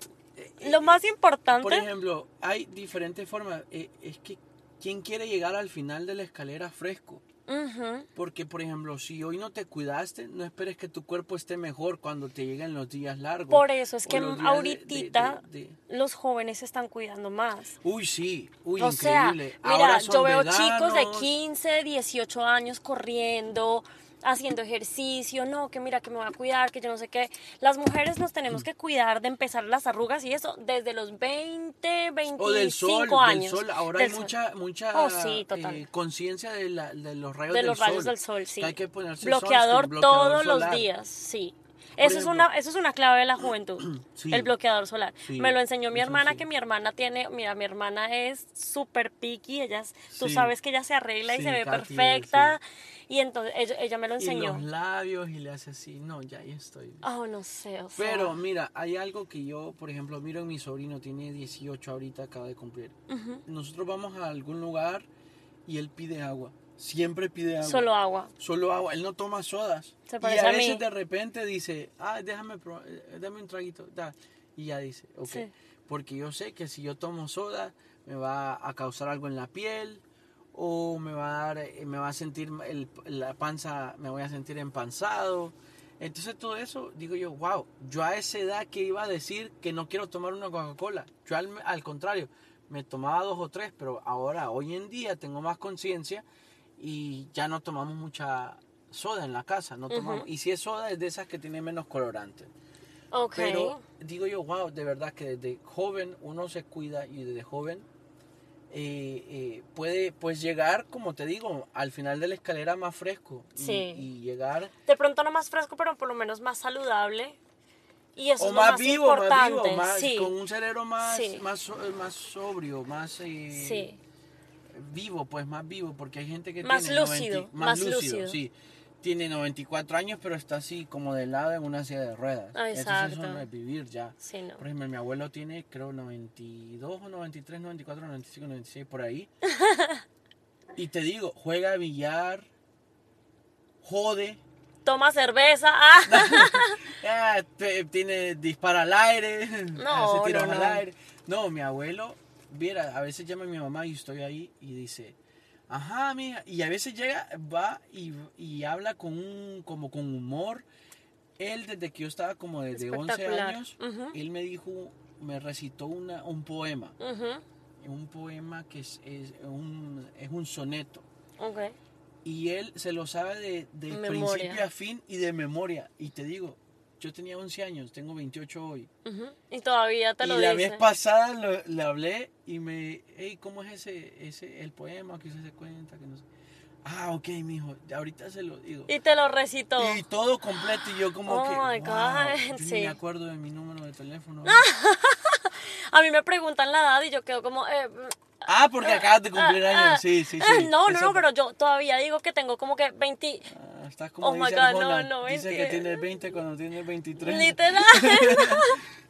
lo más importante, Por ejemplo, hay diferentes formas. Eh, es que, ¿quién quiere llegar al final de la escalera fresco? Ujú. Porque, por ejemplo, si hoy no te cuidaste, no esperes que tu cuerpo esté mejor cuando te lleguen los días largos. Por eso es que ahorita de- de- de- los jóvenes se están cuidando más. Uy, sí, uy, o sea, increíble. mira, Ahora yo veo chicos de veganos. 15, 18 años corriendo, haciendo ejercicio, no, que mira, que me voy a cuidar, que yo no sé qué. Las mujeres nos tenemos que cuidar de empezar las arrugas y eso desde los 20, 25 O del sol, años. del sol. Ahora Del hay sol. mucha, mucha Oh, sí, eh, conciencia de, la- de los rayos de del los sol. rayos del sol, sí. Que hay que ponerse bloqueador, sunscreen, todos solar. los días, sí. Eso es, una, eso es una clave de la juventud, Sí. el bloqueador solar. Sí, Me lo enseñó mi hermana, sí. que mi hermana tiene, mira, mi hermana es súper picky, ella es- tú sabes que ella se arregla y se ve Katy, perfecta, y entonces ella, ella me lo Y enseñó. los labios y le hace así. No, ya ahí estoy. Oh, no sé, o sea. Pero mira, hay algo que yo, por ejemplo, miro en mi sobrino, tiene 18 ahorita, acaba de cumplir. Ujú, Nosotros vamos a algún lugar y él pide agua. Siempre pide agua. Solo agua. Solo agua. Él no toma sodas. Se y parece a a veces mí. de repente dice, ah, déjame, eh, dame un traguito. da. Y ya dice, ok. Sí. Porque yo sé que si yo tomo soda, me va a causar algo en la piel o me va a dar, eh, me va a sentir el- la panza, me voy a sentir empanzado. Entonces todo eso, digo yo, wow, yo a esa edad que iba a decir que no quiero tomar una Coca-Cola, yo al, al contrario, me tomaba dos o tres, pero ahora, hoy en día, tengo más conciencia y ya no tomamos mucha soda en la casa. No tomamos, Y si es soda, es de esas que tiene menos colorante. Ok. Pero digo yo, wow, de verdad que desde joven uno se cuida y desde joven eh, eh, puede pues llegar, como te digo, al final de la escalera más fresco. Y, Sí. y llegar de pronto no más fresco, pero por lo menos más saludable. Y eso o es lo más, más vivo, más importante. vivo, más, sí, con un cerebro más, Sí. más, más sobrio, más eh, sí. vivo, pues más vivo, porque hay gente que Más tiene lúcido, más lúcido. sí. Tiene 94 años, pero está así como de lado en una silla de ruedas. Ah, Entonces exacto. eso no es vivir ya. Sí, no. Por ejemplo, mi abuelo tiene, creo, 92 o 93, 94, 95, 96, por ahí. y te digo, juega billar, jode, Toma cerveza. Ah, ah, tiene, dispara al aire, No, hace tiros no, al aire. No, mi abuelo, viera, a veces llama a mi mamá y estoy ahí y dice, ajá, mija, y a veces llega, va y, y habla con un, como con humor. Él, desde que yo estaba como desde 11 Espectacular. años, él me dijo, me recitó una, un poema. un poema que es, es un, es un soneto. ok. Y él se lo sabe de, de principio a fin y de memoria. Y te digo, yo tenía 11 años, tengo 28 hoy. Y todavía te y lo la dice. vez pasada lo- le hablé y me, hey, ¿cómo es ese, ese el poema que usted se cuenta? Que no sé. Ah, ok, mijo, ahorita se lo digo. Y te lo recitó. Y todo completo y yo como Oh que, my wow, God, yo ni sí. me acuerdo de mi número de teléfono. A mí me preguntan la edad y yo quedo como... eh, ah, porque acabas de cumplir ah, años, ah, sí, sí, sí. No, no, Eso- no, pero yo todavía digo que tengo como que 20... Estás como Oh my dice God, Arjona, no, no, dice que tienes 20 cuando tienes 23. Literal.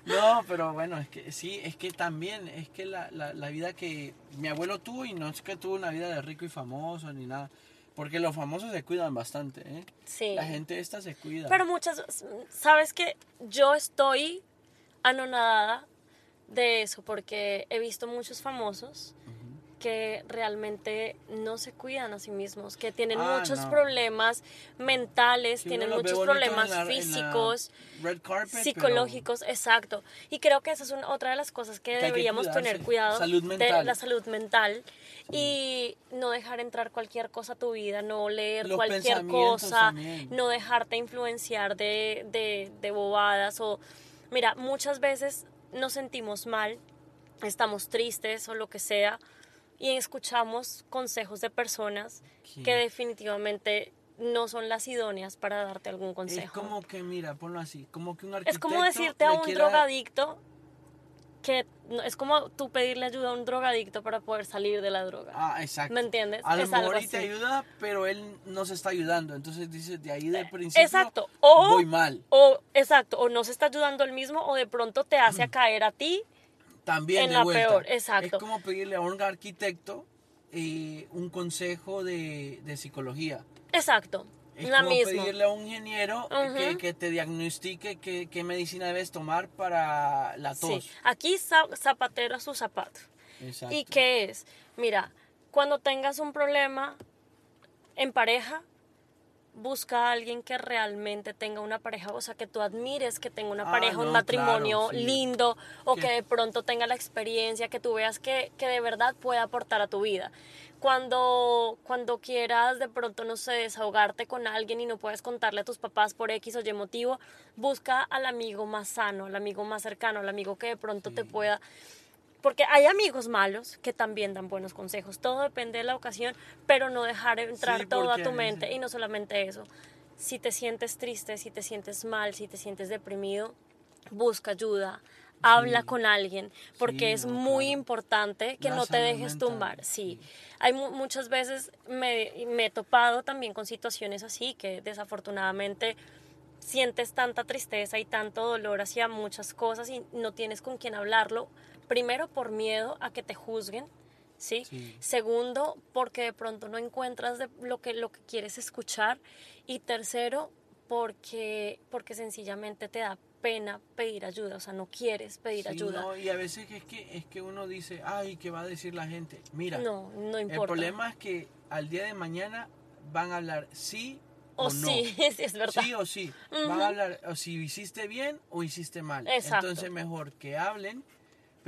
No, pero bueno, es que sí, es que también, es que la, la, la vida que mi abuelo tuvo y no es que tuvo una vida de rico y famoso ni nada, porque los famosos se cuidan bastante, ¿eh? Sí. La gente esta se cuida. Pero muchas, sabes que yo estoy anonadada de eso porque he visto muchos famosos que realmente no se cuidan a sí mismos, que tienen Ah, muchos no. problemas mentales, Sí, tienen muchos problemas la- físicos, pero psicológicos, exacto. Y creo que esa es una, otra de las cosas que, deberíamos tener cuidado Salud de la salud mental y no dejar entrar cualquier cosa a tu vida, no leer Los cualquier cosa, también. no dejarte influenciar de, de, de bobadas o mira, muchas veces nos sentimos mal, estamos tristes o lo que sea y escuchamos consejos de personas Sí. que definitivamente no son las idóneas para darte algún es consejo. como que, mira, ponlo así, como que un arquitecto Es como decirte a un quiera- drogadicto que es como tú pedirle ayuda a un drogadicto para poder salir de la droga. Ah, exacto. ¿Me entiendes? A lo Es algo mejor y te ayuda, pero él no se está ayudando. Entonces dices, de ahí de principio Exacto. O, voy mal. o exacto, o no se está ayudando él mismo o de pronto te hace a caer a ti. También en de la vuelta. peor, exacto. Es como pedirle a un arquitecto eh, un consejo de, de psicología. Exacto. Es la como misma. pedirle a un ingeniero que, Ujú. que te diagnostique qué, qué medicina debes tomar para la tos. Sí. Aquí za- zapatero a su zapato. Exacto. ¿Y qué es? Mira, cuando tengas un problema en pareja, busca a alguien que realmente tenga una pareja, o sea, que tú admires que tenga una Ah, pareja, un matrimonio claro, sí. lindo, o Que- que de pronto tenga la experiencia, que tú veas que, que de verdad puede aportar a tu vida. Cuando, cuando quieras de pronto, no sé, desahogarte con alguien y no puedes contarle a tus papás por X o Y motivo, busca al amigo más sano, al amigo más cercano, al amigo que de pronto te pueda porque hay amigos malos que también dan buenos consejos. Todo depende de la ocasión, pero no dejar entrar Sí, todo a tu mente. Y no solamente eso. Si te sientes triste, si te sientes mal, si te sientes deprimido, busca ayuda. Habla con alguien, porque Sí, es no, muy claro. importante que La no te dejes mental, tumbar. Sí, sí. hay mu- muchas veces me, me he topado también con situaciones así que desafortunadamente sientes tanta tristeza y tanto dolor hacia muchas cosas y no tienes con quién hablarlo. Primero, por miedo a que te juzguen, ¿sí? Sí. Segundo, porque de pronto no encuentras de lo, que, lo que quieres escuchar. Y tercero, porque, porque sencillamente te da pena pedir ayuda, o sea, no quieres pedir Sí, ayuda. no, y a veces es que, es que uno dice, ay, ¿qué va a decir la gente? Mira, No, no el importa. problema es que al día de mañana van a hablar sí o, o no. sí, sí, es verdad. Sí o sí. Van a hablar o si hiciste bien o hiciste mal. Exacto. Entonces mejor que hablen,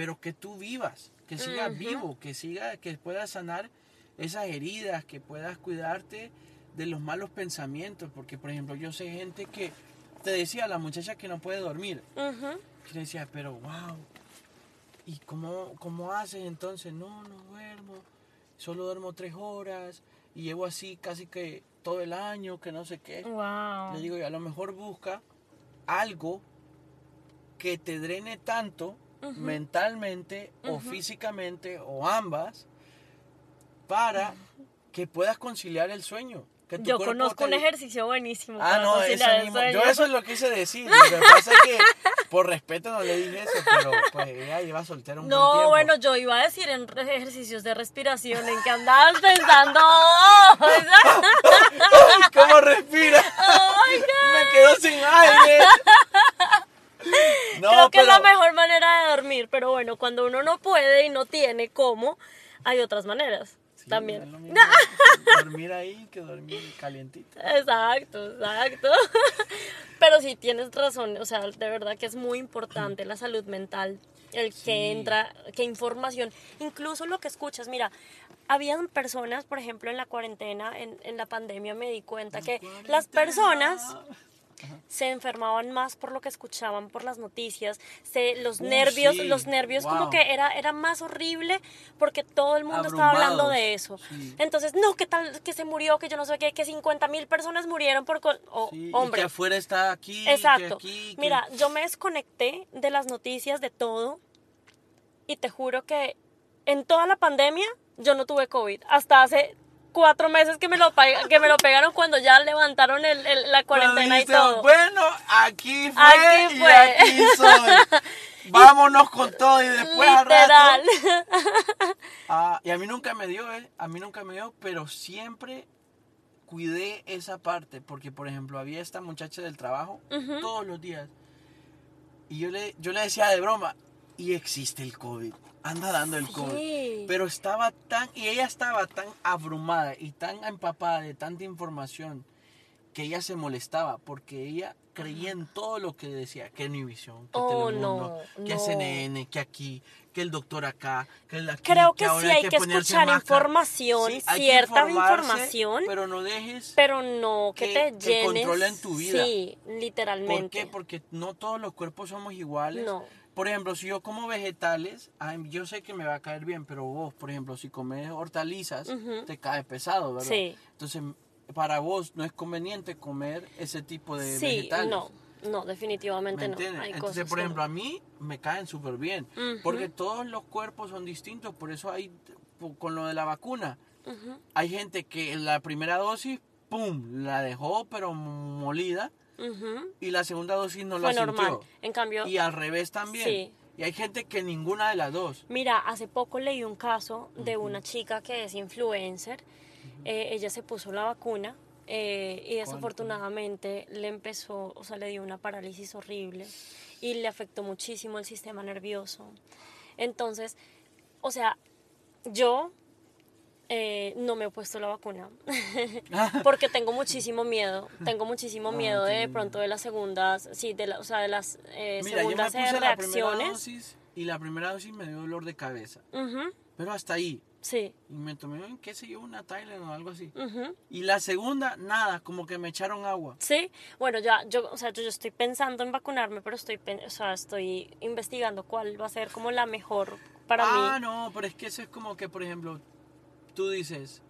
pero que tú vivas. que sigas vivo, que siga, que puedas sanar esas heridas, que puedas cuidarte de los malos pensamientos, porque por ejemplo yo sé gente que te decía la muchacha que no puede dormir, Ujú. que le decía, pero wow, ¿y cómo, cómo haces entonces? No, no duermo, solo duermo tres horas y llevo así casi que todo el año, que no sé qué. Wow. Le digo, y a lo mejor busca algo que te drene tanto mentalmente o físicamente o ambas para que puedas conciliar el sueño. Que tu Yo conozco un ejercicio buenísimo. Ah, para no, el mismo. Yo eso es lo quise decir. Lo que pasa es que por respeto no le dije eso, pero pues ella lleva soltera un buen No, tiempo. bueno, yo iba a decir en ejercicios de respiración en que andabas pensando. ¡Ay, ¿Cómo respira? Oh my God. Me quedo sin aire. No, Creo que es la mejor manera de dormir, pero bueno, cuando uno no puede y no tiene cómo, hay otras maneras Sí, también. dormir ahí que dormir calientito. Exacto, exacto. Pero sí tienes razón, o sea, de verdad que es muy importante la salud mental, el Sí. que entra, qué información, incluso lo que escuchas, mira, habían personas, por ejemplo, en la cuarentena, en, en la pandemia me di cuenta que las personas se enfermaban más por lo que escuchaban por las noticias, se, los nervios, sí, los nervios como que era, era más horrible porque todo el mundo estaba hablando de eso. sí. Entonces, no, que tal, que se murió, que yo no sé qué, que 50 mil personas murieron por... co- o- Sí, y hombre, que afuera está aquí, que exacto. aquí, que- Mira, yo me desconecté de las noticias, de todo, y te juro que en toda la pandemia yo no tuve COVID. Hasta hace cuatro meses que me lo, que me lo pegaron cuando ya levantaron el- el- la cuarentena y Cuando todo. dice, Bueno, aquí fue, Aquí y fue. aquí soy. Vámonos con todo y después al Literal. rato. Ah, y a mí nunca me dio, ¿eh? A mí nunca me dio, pero siempre cuidé esa parte. Porque, por ejemplo, había esta muchacha del trabajo todos los días. Y yo le, yo le decía de broma, y existe el COVID. Anda dando el COVID. Sí. Pero estaba tan, y ella estaba tan abrumada y tan empapada de tanta información que ella se molestaba porque ella creía en todo lo que decía, que Univisión, que Oh, Telemundo, no, que no. CNN, que aquí, que el doctor acá, que el aquí, Creo que ahora sí hay que escuchar información, Sí, que cierta información, pero no dejes pero no que, que te llenes. controlen tu vida. Sí, literalmente. ¿Por qué? Porque no todos los cuerpos somos iguales. No. Por ejemplo, si yo como vegetales, ay, yo sé que me va a caer bien, pero vos, por ejemplo, si comes hortalizas, te cae pesado, ¿verdad? Sí. Entonces, para vos no es conveniente comer ese tipo de Sí, vegetales. no, no, definitivamente ¿Me no. Hay Entonces, cosas por ejemplo, no. a mí me caen súper bien. Porque todos los cuerpos son distintos. Por eso hay, con lo de la vacuna, hay gente que en la primera dosis, ¡pum!, la dejó, pero molida. Y la segunda dosis no Fue la normal. sintió. En cambio, Y al revés también. Sí. Y hay gente que ninguna de las dos. mira, hace poco leí un caso de una chica que es influencer. Eh, ella se puso la vacuna eh, y desafortunadamente le empezó, o sea, le dio una parálisis horrible y le afectó muchísimo el sistema nervioso. Entonces, o sea, yo eh, no me he puesto la vacuna porque tengo muchísimo miedo. Tengo muchísimo Ah, miedo de, pronto de las segundas, sí, de la, o sea, de las eh, Mira, yo me segundas puse eh, la reacciones. dosis y la primera dosis me dio dolor de cabeza. Pero hasta ahí. sí. Y me tomé, qué sé yo, una Tylenol o algo así. Y la segunda, nada, como que me echaron agua. Sí, bueno, ya, yo, o sea, yo, yo estoy pensando en vacunarme, pero estoy, o sea, estoy investigando cuál va a ser como la mejor para ah, mí. no, pero es que eso es como que, por ejemplo, tú dices,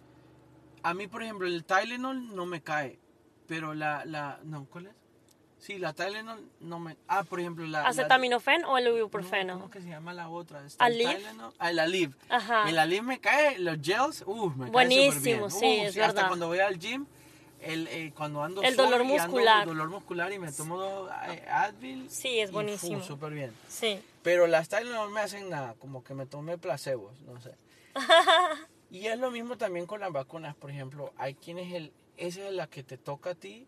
a mí, por ejemplo, el Tylenol no me cae, pero la, la, no, ¿cuál es? Sí, la Tylenol no me, ah, por ejemplo, la... la- ¿Acetaminofén o el No, ibuprofeno? ¿Cómo que se llama la otra? Está el ¿Aleve? Tylenol. Ah, el Aleve. Ajá. El Aleve me cae, los gels, uff, me Buenísimo, cae súper bien. sí, Uf, es Hasta verdad. cuando voy al gym, el, eh, cuando ando El dolor y ando muscular. dolor muscular y me tomo dos, eh, Advil. Sí, es buenísimo. súper bien. Sí. Pero las Tylenol no me hacen nada, como que me tomé placebos, no sé. y es lo mismo también con las vacunas, por ejemplo, hay quienes el, esa es la que te toca a ti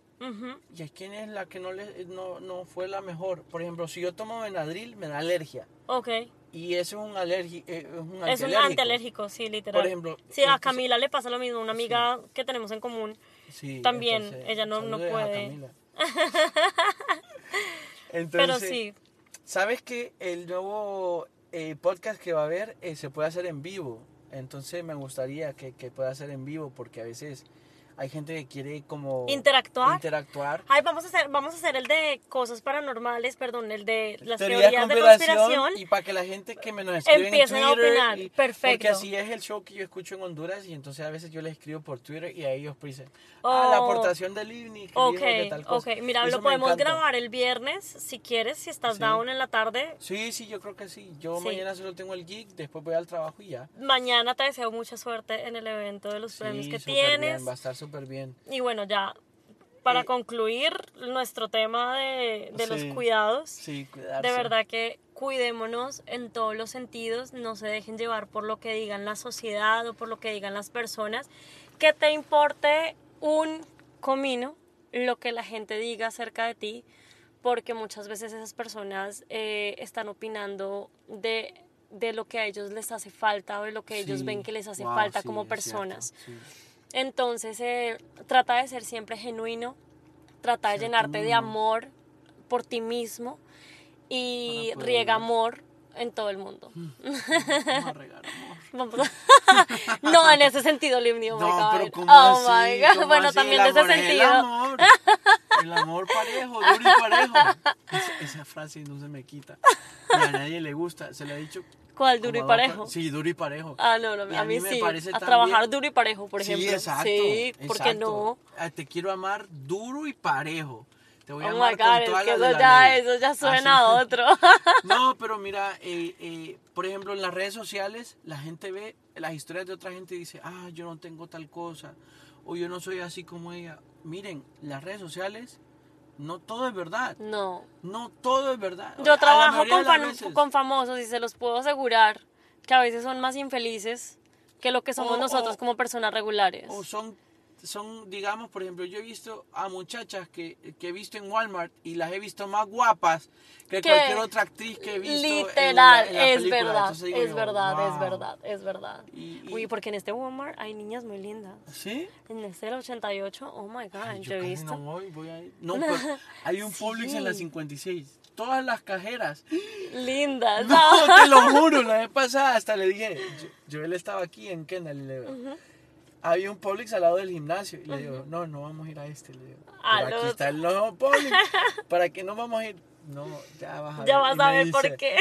y hay quienes la que no, le, no, no fue la mejor. Por ejemplo, si yo tomo Benadryl, me da alergia. Ok. Y eso es un, alergi, eh, es un Es un antialérgico. antialérgico, sí, literal. Por ejemplo, Sí, a entonces- Camila le pasa lo mismo, una amiga que tenemos en común. Sí, También, entonces, ella no- no a puede. Camila. Pero Entonces, sí. ¿Sabes que el nuevo eh, podcast que va a haber eh, se puede hacer en vivo. Entonces me gustaría que, que pueda ser en vivo porque a veces hay gente que quiere como Interactuar. interactuar. Ay, vamos a hacer, vamos a hacer el de cosas paranormales, perdón, el de las Teorías teorías de conspiración, conspiración. y para que la gente que me nos escribe Empiecen en a Twitter opinar. y- Perfecto. porque así es el show que yo escucho en Honduras y entonces a veces yo les escribo por Twitter y a ellos dicen ah la Oh. aportación del IVNI que Ok, dijo que tal cosa ok. Mira, Eso lo podemos grabar el viernes, si quieres, si estás Sí. down en la tarde. sí sí yo creo que sí yo Sí. mañana solo tengo el geek después voy al trabajo y ya Mañana te deseo mucha suerte en el evento de los premios Sí, que súper tienes. bien, va a estar súper bien Y bueno, ya para Eh, concluir nuestro tema de, de Sí. los cuidados, sí cuidarse de verdad que cuidémonos en todos los sentidos, no se dejen llevar por lo que digan la sociedad o por lo que digan las personas, que te importe un comino lo que la gente diga acerca de ti, porque muchas veces esas personas eh, están opinando de, de lo que a ellos les hace falta o de lo que ellos Sí, ven que les hace wow, falta como cierto, personas. sí. Entonces, eh, trata de ser siempre genuino, trata de llenarte de amor por ti mismo y poder riega amor en todo el mundo. Vamos a regar amor. No, en ese sentido, oh my No, pero ¿cómo oh así? my God. ¿Cómo Bueno, así? también de ese amor es El sentido. amor, el amor parejo, duro y parejo. Esa, esa frase no se me quita. Y a nadie le gusta. Se le ha dicho. ¿Cuál duro y a parejo? pa- Sí, duro y parejo. Ah, no, no, Y a mí, me sí. parece A trabajar bien. duro y parejo, por ejemplo. Sí, exacto. Sí, ¿por qué exacto. no? Ah, Te quiero amar duro y parejo. Te voy a Oh amar my con God, es todas que las eso ya, eso ya suena Así. a otro. No, pero mira, eh, eh, por ejemplo, en las redes sociales, la gente ve las historias de otra gente y dice, ah, yo no tengo tal cosa, o yo no soy así como ella. Miren, las redes sociales, no todo es verdad. No. No todo es verdad. Yo trabajo con, fan- famosos y se los puedo asegurar que a veces son más infelices que lo que somos O- nosotros o- como personas regulares. O son, son, digamos, por ejemplo, yo he visto a muchachas que, que he visto en Walmart y las he visto más guapas que Que cualquier otra actriz que he visto. en la- Literal, en la es verdad, digo es verdad, es "Wow". verdad, es verdad. Y- y- Uy, porque en este Walmart hay niñas muy lindas. ¿Sí? En este del 88, oh my god, Ay, yo he visto. No voy, voy a ir. No, pero hay un Publix en la Sí. 56. Todas las cajeras. Lindas. No, te lo juro, la vez pasada hasta le dije, yo, yo él estaba aquí en Kendall y le digo, había un Publix al lado del gimnasio y le digo, no, no vamos a ir a este, le digo, Al pero aquí está el nuevo Publix, ¿para qué no vamos a ir? No, ya vas a Ya ver. vas Y me a ver dice, por qué.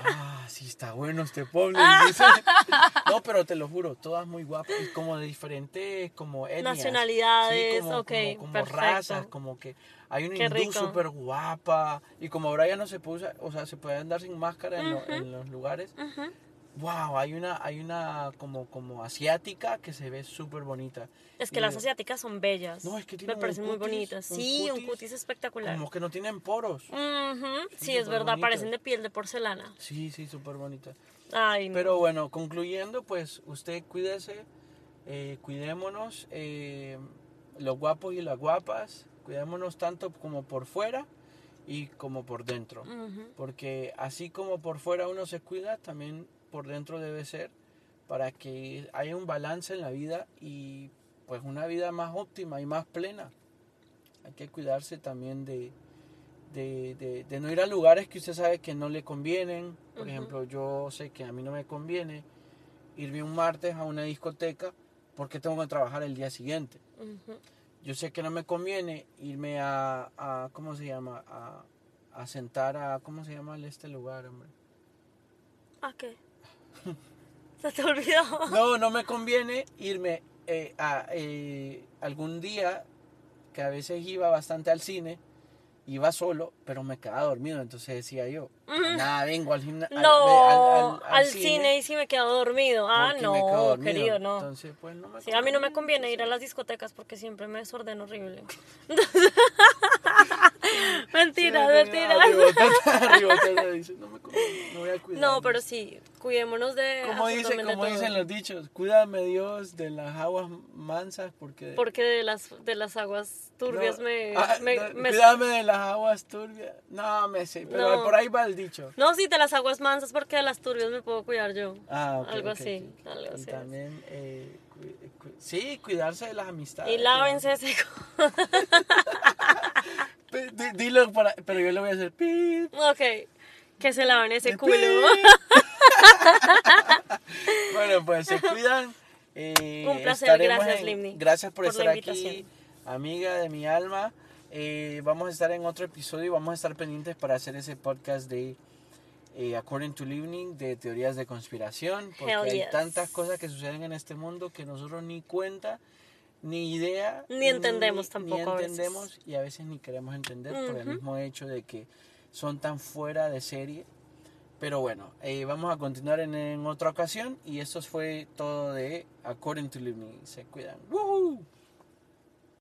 Ah, sí está bueno este Publix, dice. No, pero te lo juro, todas muy guapas como de diferentes como etnias. Nacionalidades, como, ok, como, como razas, como que hay una Qué hindú súper guapa y como ahora ya no se puede usar, o sea, se puede andar sin máscara en, lo- en los lugares. Ujú. Wow, hay una hay una como como asiática que se ve súper bonita. Es Y que las digo, asiáticas son bellas. No, es que tienen Me parecen muy cutis, bonitas. un Sí, un cutis espectacular. Como que no tienen poros. Ujú, Sí, Sí, es verdad, parecen de piel de porcelana. Sí, sí, súper bonita. Ay, no. Pero bueno, concluyendo, pues usted cuídese, eh, cuidémonos, eh, los guapos y las guapas, cuidémonos tanto como por fuera y como por dentro. Ujú. Porque así como por fuera uno se cuida, también por dentro debe ser para que haya un balance en la vida y pues una vida más óptima y más plena. Hay que cuidarse también de, de, de- de no ir a lugares que usted sabe que no le convienen. Por ejemplo, yo sé que a mí no me conviene irme un martes a una discoteca porque tengo que trabajar el día siguiente. Yo sé que no me conviene irme a, a ¿cómo se llama? A, a sentar a, ¿cómo se llama este lugar, hombre? ¿A qué? ¿Se te olvidó? No, no me conviene irme eh, a eh, algún día que a veces iba bastante al cine, iba solo, pero me quedaba dormido, entonces decía yo, nada, vengo al gimnasio. No, al, cine y si me quedo dormido. Ah, no, dormido. querido, no. Entonces, pues no me Sí, a mí no me conviene ir a las discotecas porque siempre me desordeno horrible. Mentiras, mentiras. No pero sí, cuidémonos de Como, dice, como dicen los dichos, cuídame Dios de las aguas mansas porque... Porque de las, de las aguas turbias No, me, ah, me- no, me- Cuídame de las aguas turbias. No, me sé, pero No. por ahí va el dicho. No, sí, de las aguas mansas porque de las turbias me puedo cuidar yo. Ah, Algo así, algo Y así es. también, eh, cu- cu- sí, cuidarse de las amistades. Y lávense ese... Dilo, para, pero yo le voy a hacer pip. ok, que se laven ese de culo. bueno, pues se cuidan. Eh, Un placer, gracias, en- Limni, Gracias por, por estar aquí, amiga de mi alma. Eh, vamos a estar en otro episodio y vamos a estar pendientes para hacer ese podcast de eh, According to Living, de teorías de conspiración, porque hay tantas cosas que suceden en este mundo que nosotros ni cuenta, ni idea, Ni entendemos ni tampoco a veces. entendemos y a veces ni queremos entender por el mismo hecho de que son tan fuera de serie. Pero bueno, eh, vamos a continuar en, en otra ocasión y esto fue todo de According to Living. Se cuidan. ¡Woohoo!